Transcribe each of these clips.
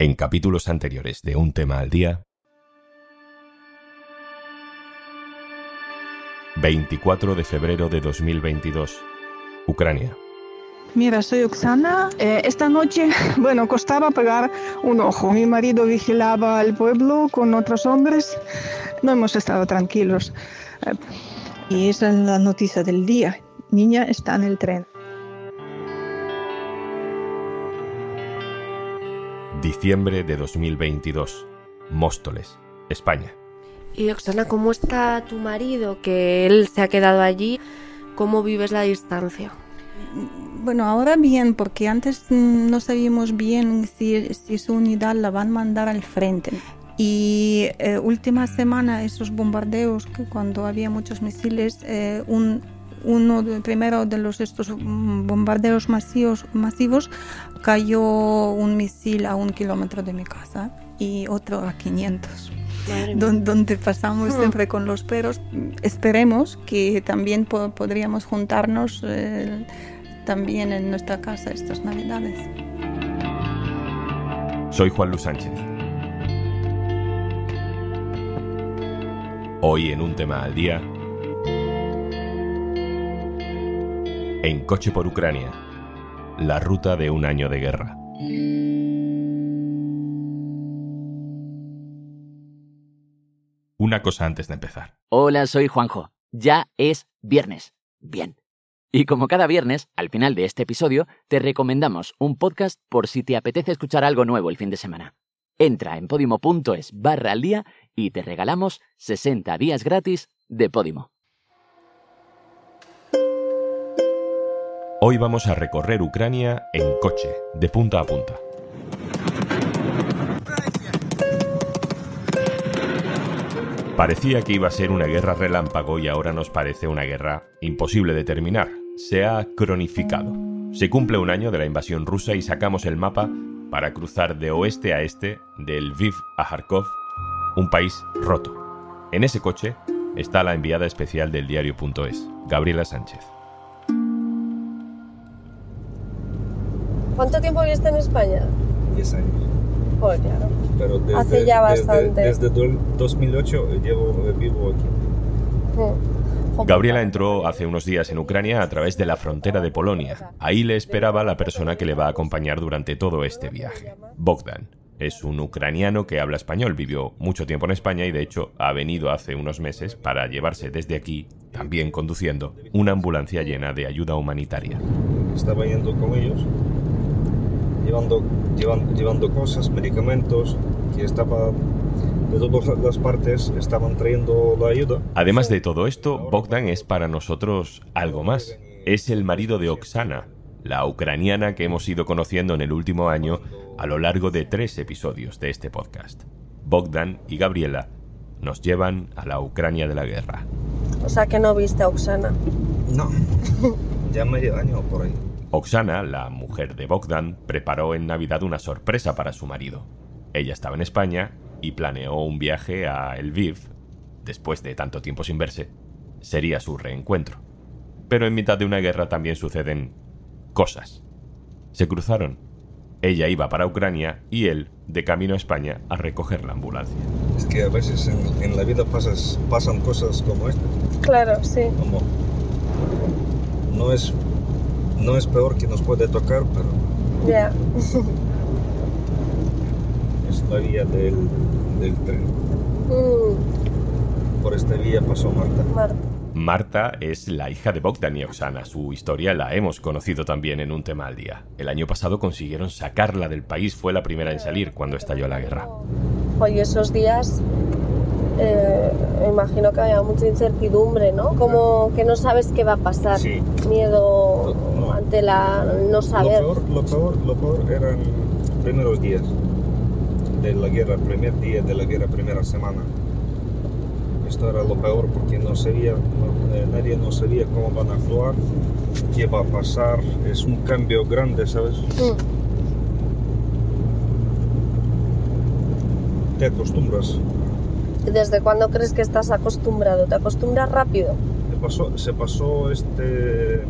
En capítulos anteriores de Un tema al día, 24 de febrero de 2022, Ucrania. Mira, soy Oksana. Eh, esta noche, bueno, costaba pegar un ojo. Mi marido vigilaba el pueblo con otros hombres. No hemos estado tranquilos. Eh, y esa es la noticia del día. Niña está en el tren. Diciembre de 2022, Móstoles, España. Y Oksana, ¿cómo está tu marido? Que él se ha quedado allí. ¿Cómo vives la distancia? Bueno, ahora bien, porque antes no sabíamos bien si, si su unidad la van a mandar al frente. Y eh, última semana esos bombardeos, que cuando había muchos misiles, eh, un, uno de, primero de los estos bombardeos masivos, masivos cayó un misil a un kilómetro de mi casa y otro a 500 donde, donde, pasamos Hmm. siempre con los perros. Esperemos que también po- podríamos juntarnos eh, también en nuestra casa estas navidades. Soy Juan Luis Sánchez. Hoy en Un tema al día, en coche por Ucrania, la ruta de un año de guerra. Una cosa antes de empezar. Hola, soy Juanjo. Ya es viernes. Bien. Y como cada viernes, al final de este episodio, te recomendamos un podcast por si te apetece escuchar algo nuevo el fin de semana. Entra en podimo.es barra al día y te regalamos 60 días gratis de Podimo. Hoy vamos a recorrer Ucrania en coche, de punta a punta. Parecía que iba a ser una guerra relámpago y ahora nos parece una guerra imposible de terminar. Se ha cronificado. Se cumple un año de la invasión rusa y sacamos el mapa para cruzar de oeste a este, de Lviv a Kharkov, un país roto. En ese coche está la enviada especial del diario.es, Gabriela Sánchez. ¿Cuánto tiempo viviste en España? 10 años. Joder, claro. Pero desde, Hace ya bastante. Desde, desde do- 2008 llevo, eh, vivo aquí. Hmm. Gabriela entró hace unos días en Ucrania a través de la frontera de Polonia. Ahí le esperaba la persona que le va a acompañar durante todo este viaje, Bogdan. Es un ucraniano que habla español, vivió mucho tiempo en España y de hecho ha venido hace unos meses para llevarse desde aquí, también conduciendo, una ambulancia llena de ayuda humanitaria. Estaba yendo con ellos, llevando, llevan- llevando cosas, medicamentos, que estaba de todas las partes, estaban trayendo la ayuda. Además de todo esto, Bogdan es para nosotros algo más. Es el marido de Oksana, la ucraniana que hemos ido conociendo en el último año a lo largo de tres episodios de este podcast. Bogdan y Gabriela nos llevan a la Ucrania de la guerra. O sea que no viste a Oksana. No, ya medio año por ahí. Oksana, la mujer de Bogdan, preparó en Navidad una sorpresa para su marido. Ella estaba en España y planeó un viaje a Lviv, después de tanto tiempo sin verse, sería su reencuentro. Pero en mitad de una guerra también suceden cosas. Se cruzaron. Ella iba para Ucrania y él de camino a España a recoger la ambulancia. Es que a veces en, en la vida pasas, pasan cosas como estas. Claro, sí. Como no es, no es peor que nos puede tocar, pero Ya. es la vía del, del tren. Mm, Por esta vía pasó Marta. Marta. Marta es la hija de Bogdan y Oksana. Su historia la hemos conocido también en un tema al día. El año pasado consiguieron sacarla del país, fue la primera en salir cuando estalló la guerra. Oye, esos días eh, me imagino que había mucha incertidumbre, ¿no? Como que no sabes qué va a pasar. Sí. Miedo No. ante la no Lo saber. peor, lo, peor, lo peor eran primeros días de la guerra, primer día de la guerra, primera semana. Esto era lo peor porque no sabía, no- eh, nadie no sabía cómo van a actuar, qué va a pasar. Es un cambio grande, ¿sabes? Mm, Te acostumbras. ¿Y ¿Desde cuándo crees que estás acostumbrado? ¿Te acostumbras rápido? Se pasó, se pasó este,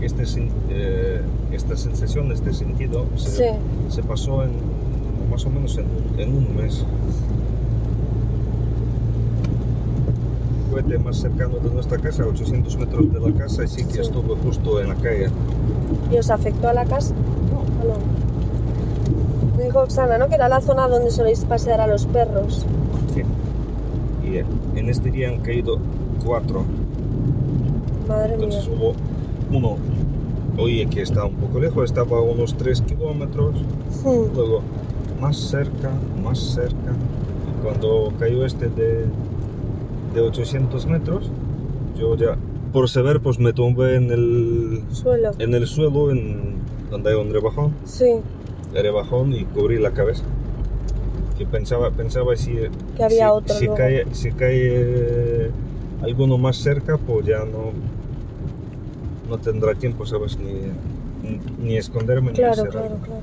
este, eh, esta sensación, este sentido, se, Sí. se pasó en más o menos en, un- en un mes. Fue más cercano de nuestra casa, a 800 metros de la casa, y sí que Sí. estuve justo en la calle. ¿Y os afectó a la casa? ¿O no? Me dijo Oxana, ¿no? Que era la zona donde soléis pasear a los perros. Sí. Y en este día han caído cuatro. Madre mía. Entonces hubo uno, oye que está un poco lejos, estaba a unos 3 kilómetros, Hmm. luego más cerca, más cerca. Y cuando cayó este de, de 800 metros, yo ya, por saber, pues me tumbé en el, Suelo. en el suelo, en, donde hay un rebajón, Sí, el rebajón y cubrí la cabeza. Pensaba, pensaba si, que había si, otro si luego. cae, si cae alguno más cerca, pues ya no, no tendrá tiempo, ¿sabes? Ni, ni esconderme Claro, ni hacer claro, claro.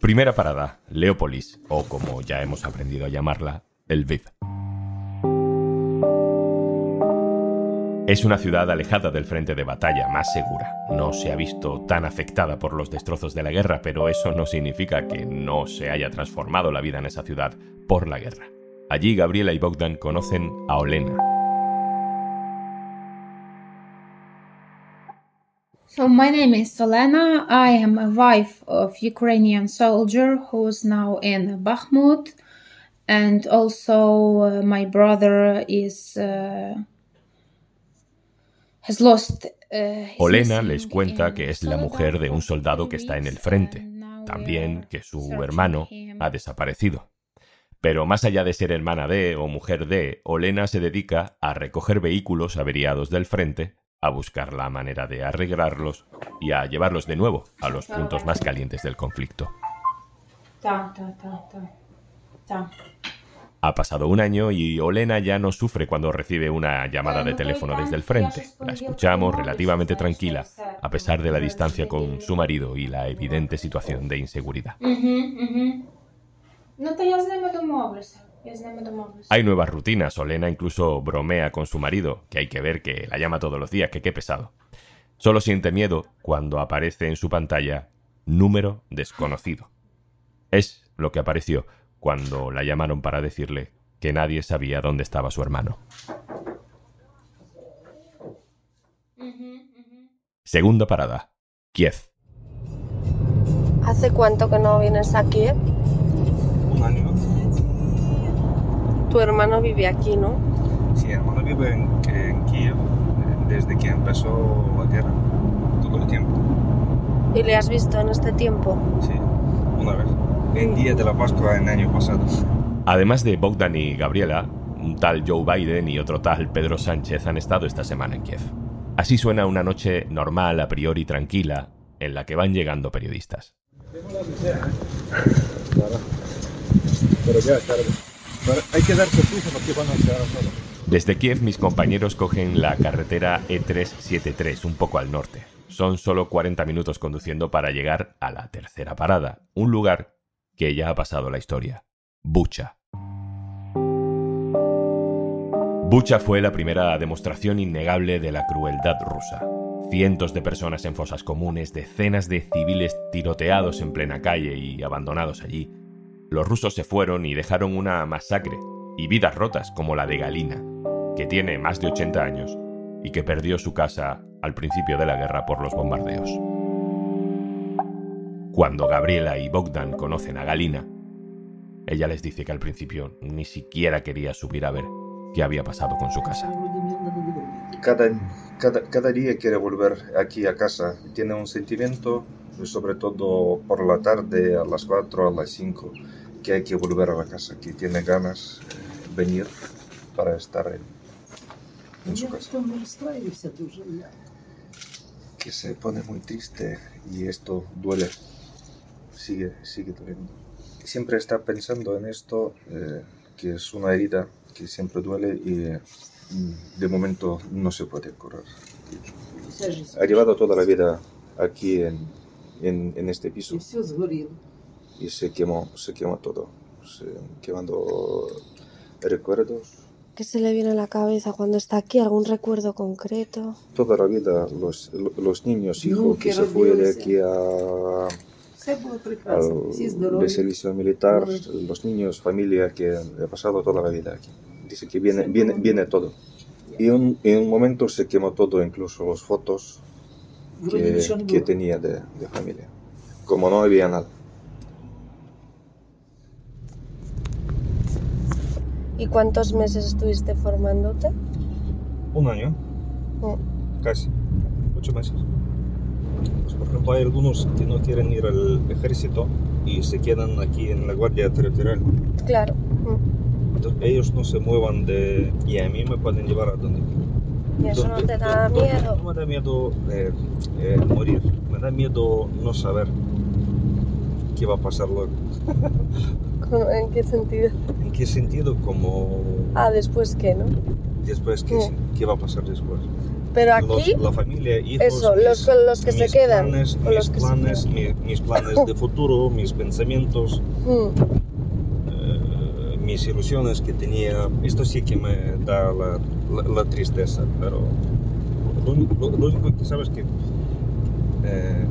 Primera parada, Leópolis, o como ya hemos aprendido a llamarla, el Lviv. Es una ciudad alejada del frente de batalla, más segura. No se ha visto tan afectada por los destrozos de la guerra, pero eso no significa que no se haya transformado la vida en esa ciudad por la guerra. Allí Gabriela y Bogdan conocen a Olena, So my name is Olena. I am a wife of Ukrainian soldier who's now in Bakhmut, and also uh, my brother is uh, has lost. Uh, his Olena missing les cuenta que es la mujer de un soldado que está en el frente, también que su hermano ha desaparecido. Pero más allá de ser hermana de o mujer de, Olena se dedica a recoger vehículos averiados del frente, a buscar la manera de arreglarlos y a llevarlos de nuevo a los puntos más calientes del conflicto. Ta, ta, ta, ta, ta. Ha pasado un año y Olena ya no sufre cuando recibe una llamada de teléfono desde el frente. La escuchamos relativamente tranquila, a pesar de la distancia con su marido y la evidente situación de inseguridad. Hay nuevas rutinas. Olena incluso bromea con su marido, que hay que ver que la llama todos los días, que qué pesado. Solo siente miedo cuando aparece en su pantalla número desconocido. Es lo que apareció cuando la llamaron para decirle que nadie sabía dónde estaba su hermano. Segunda parada. Kiev. ¿Hace cuánto que no vienes aquí? eh? Un año. Tu hermano vive aquí, ¿no? Sí, hermano vive en, en Kiev desde que empezó la guerra, todo el tiempo. ¿Y le has visto en este tiempo? Sí, una vez. En día de la Pascua en año pasado. Además de Bogdan y Gabriela, un tal Joe Biden y otro tal Pedro Sánchez han estado esta semana en Kiev. Así suena una noche normal, a priori tranquila, en la que van llegando periodistas. Pero ya, tarde. Pero hay que darse prisa porque van a llegar solo. Desde Kiev mis compañeros cogen la carretera E E373, un poco al norte. Son solo 40 minutos conduciendo para llegar a la tercera parada, un lugar que ya ha pasado la historia, Bucha. Bucha fue la primera demostración innegable de la crueldad rusa. Cientos de personas en fosas comunes, decenas de civiles tiroteados en plena calle y abandonados allí. Los rusos se fueron y dejaron una masacre y vidas rotas como la de Galina, que tiene más de 80 años y que perdió su casa al principio de la guerra por los bombardeos. Cuando Gabriela y Bogdan conocen a Galina, ella les dice que al principio ni siquiera quería subir a ver qué había pasado con su casa. Cada, cada, cada día quiere volver aquí a casa. Tiene un sentimiento, sobre todo por la tarde, a las 4, a las 5, que hay que volver a la casa, que tiene ganas de venir para estar en, en su casa. Que se pone muy triste y esto duele, sigue, sigue doliendo. Siempre está pensando en esto, eh, que es una herida que siempre duele y mm, de momento no se puede curar. Ha llevado toda la vida aquí en, en, en este piso. Y se quemó, se quemó todo. Se, quemando recuerdos. ¿Qué se le viene a la cabeza cuando está aquí? ¿Algún recuerdo concreto? Toda la vida los, los niños, hijos, que se fue de aquí a al de servicio militar, los niños, familia que he pasado toda la vida aquí. Dice que viene, viene, viene todo. Y un, en un momento se quemó todo, incluso las fotos que, que tenía de, de familia. Como no había nada. ¿Y cuántos meses estuviste formándote? Un año, Mm. casi, ocho meses. Pues, por ejemplo, hay algunos que no quieren ir al ejército y se quedan aquí en la Guardia Territorial. Claro. Entonces, ellos no se muevan de... Y a mí me pueden llevar a donde quieran. ¿Y eso no te da miedo? No me da miedo eh, eh, morir, me da miedo no saber qué va a pasar luego. ¿Cómo- ¿En qué sentido? ¿En qué sentido? Como Ah, después qué, ¿no? después, ¿qué, Mm. qué va a pasar después? Pero aquí, Los- la familia, hijos, eso, los, mis- los que se quedan. planes, mis los que se planes, mi- mis planes de futuro, mis pensamientos, quedan. Mm. eh, mis ilusiones que tenía. Esto sí que me da la, la- la tristeza, pero lo, lo- lo único que sabes que eh,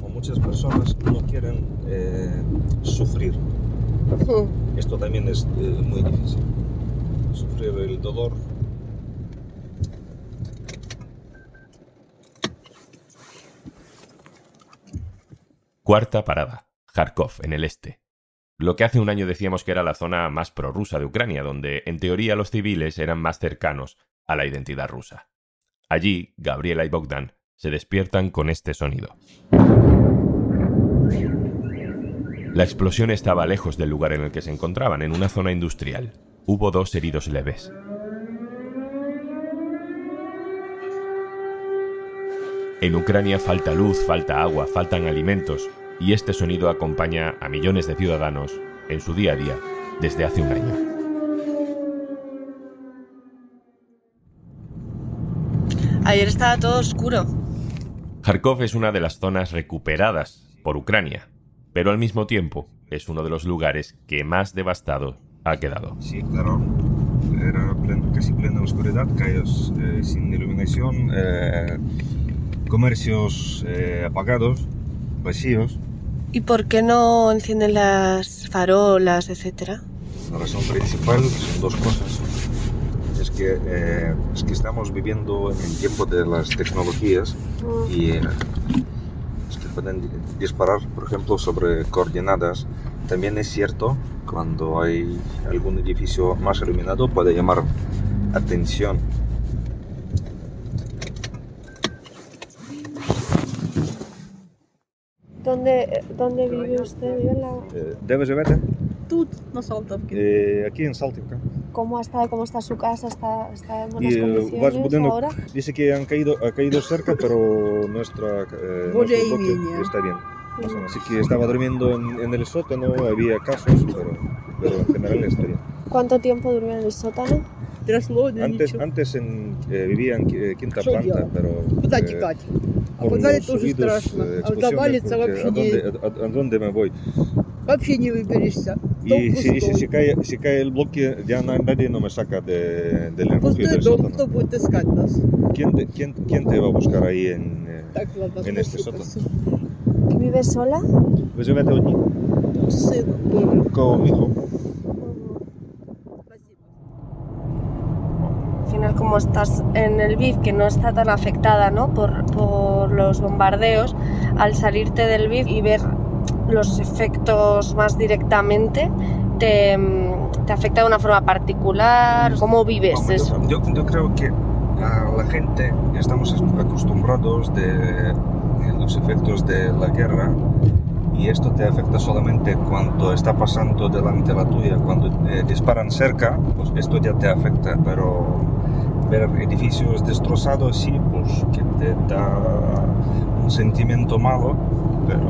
como muchas personas no quieren eh, sufrir. Mm. Esto también es eh, muy difícil. Sufrir el dolor. Cuarta parada, Kharkov, en el este. Lo que hace un año decíamos que era la zona más prorrusa de Ucrania, donde en teoría los civiles eran más cercanos a la identidad rusa. Allí, Gabriela y Bogdan se despiertan con este sonido. La explosión estaba lejos del lugar en el que se encontraban, en una zona industrial. Hubo dos heridos leves. En Ucrania falta luz, falta agua, faltan alimentos, y este sonido acompaña a millones de ciudadanos en su día a día desde hace un año. Ayer estaba todo oscuro. Kharkov es una de las zonas recuperadas por Ucrania, pero al mismo tiempo es uno de los lugares que más devastado ha quedado. Sí, claro. Era plen- casi plena oscuridad, calles eh, sin iluminación, eh, comercios eh, apagados, vacíos. ¿Y por qué no encienden las farolas, etcétera? La razón principal son dos cosas. Es que, eh, es que estamos viviendo en el tiempo de las tecnologías y eh, es que pueden di- disparar, por ejemplo, sobre coordenadas. También es cierto, cuando hay algún edificio más iluminado puede llamar atención. ¿Dónde, dónde vive usted? ¿Vive en la... Eh, ¿Debes verte? Тут, на Салтовке. Eh, aquí en Saltivka. ¿Cómo está, cómo está su casa? ¿Está, está en buenas Y eh, condiciones vas budinок ahora? dice que han caído, ha caído cerca, pero nuestra, eh, Более nuestro bloque менее. está bien. Más o menos. Así que estaba durmiendo en, en el sótano, había casos, pero, pero en general está bien. ¿Cuánto tiempo durmió en el sótano? Трясло, да Antes, ничего. antes en, eh, vivía en qui- quinta Что planta, делать? pero Орлов, подвале тоже страшно. Э, а завалится вообще не... Антон Демовой. Вообще не выберешься. И сякає блоки діанальному шака де де Пустой дом, кто будет искать нас? Кент кент кент его бабушка ahí э, Так, ладно, en este sótano. ¿Vives sola? Pues yo me tengo un. Final, como estás en el BIF, que no está tan afectada ¿no? por, por los bombardeos, al salirte del BIF y ver los efectos más directamente, te, te afecta de una forma particular. ¿Cómo vives eso? Yo, yo creo que a la gente estamos acostumbrados de, de los efectos de la guerra y esto te afecta solamente cuando está pasando delante de la tuya, cuando eh, disparan cerca, pues esto ya te afecta, pero ver edificios destrozados sí, pues que te da un sentimiento malo, pero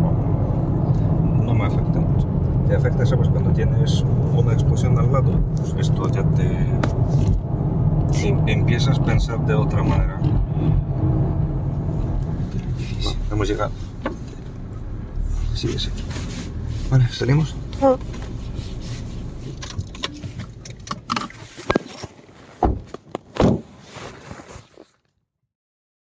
no, no me afecta mucho. Te afecta, ¿sabes? Cuando tienes una explosión al lado, pues esto ya te... em- Empiezas a pensar de otra manera. No, hemos llegado. Sí, sí. Vale, ¿salimos?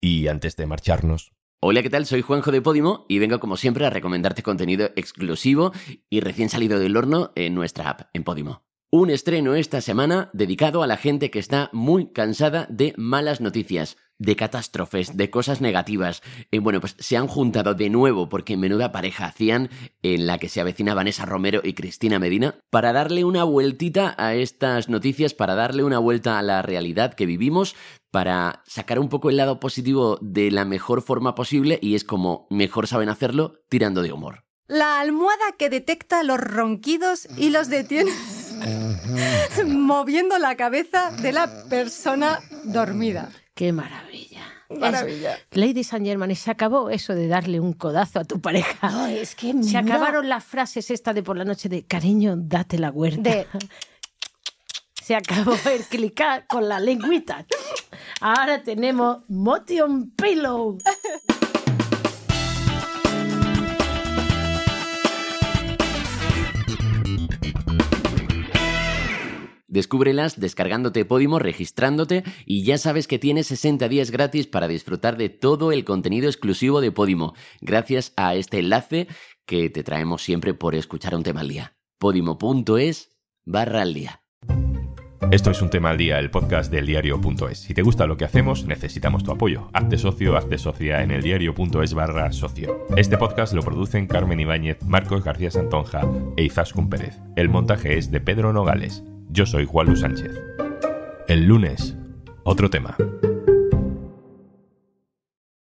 Y antes de marcharnos, Hola, ¿qué tal? Soy Juanjo de Podimo y vengo como siempre a recomendarte contenido exclusivo y recién salido del horno en nuestra app, en Podimo. Un estreno esta semana dedicado a la gente que está muy cansada de malas noticias, de catástrofes, de cosas negativas. Y bueno, pues se han juntado de nuevo porque menuda pareja hacían en la que se avecina Vanessa Romero y Cristina Medina para darle una vueltita a estas noticias, para darle una vuelta a la realidad que vivimos, para sacar un poco el lado positivo de la mejor forma posible y es como mejor saben hacerlo tirando de humor. La almohada que detecta los ronquidos y los detiene moviendo la cabeza de la persona dormida. ¡Qué maravilla! Maravilla. Es- Lady Saint Germain, y se acabó eso de darle un codazo a tu pareja. Ay, es que se acabaron las frases esta de por la noche de cariño, date la huerta. De- Se acabó el clicar con la lengüita. Ahora tenemos Motion Pillow. Descúbrelas descargándote Podimo, registrándote y ya sabes que tienes 60 días gratis para disfrutar de todo el contenido exclusivo de Podimo, gracias a este enlace que te traemos siempre por escuchar un tema al día. Podimo.es barra al día. Esto es un tema al día, el podcast del diario.es. Si te gusta lo que hacemos, necesitamos tu apoyo. Hazte socio, hazte socia en el diario.es barra socio. Este podcast lo producen Carmen Ibáñez, Marcos García Santonja e Izaskun Pérez. El montaje es de Pedro Nogales. Yo soy Juan Luis Sánchez. El lunes, otro tema.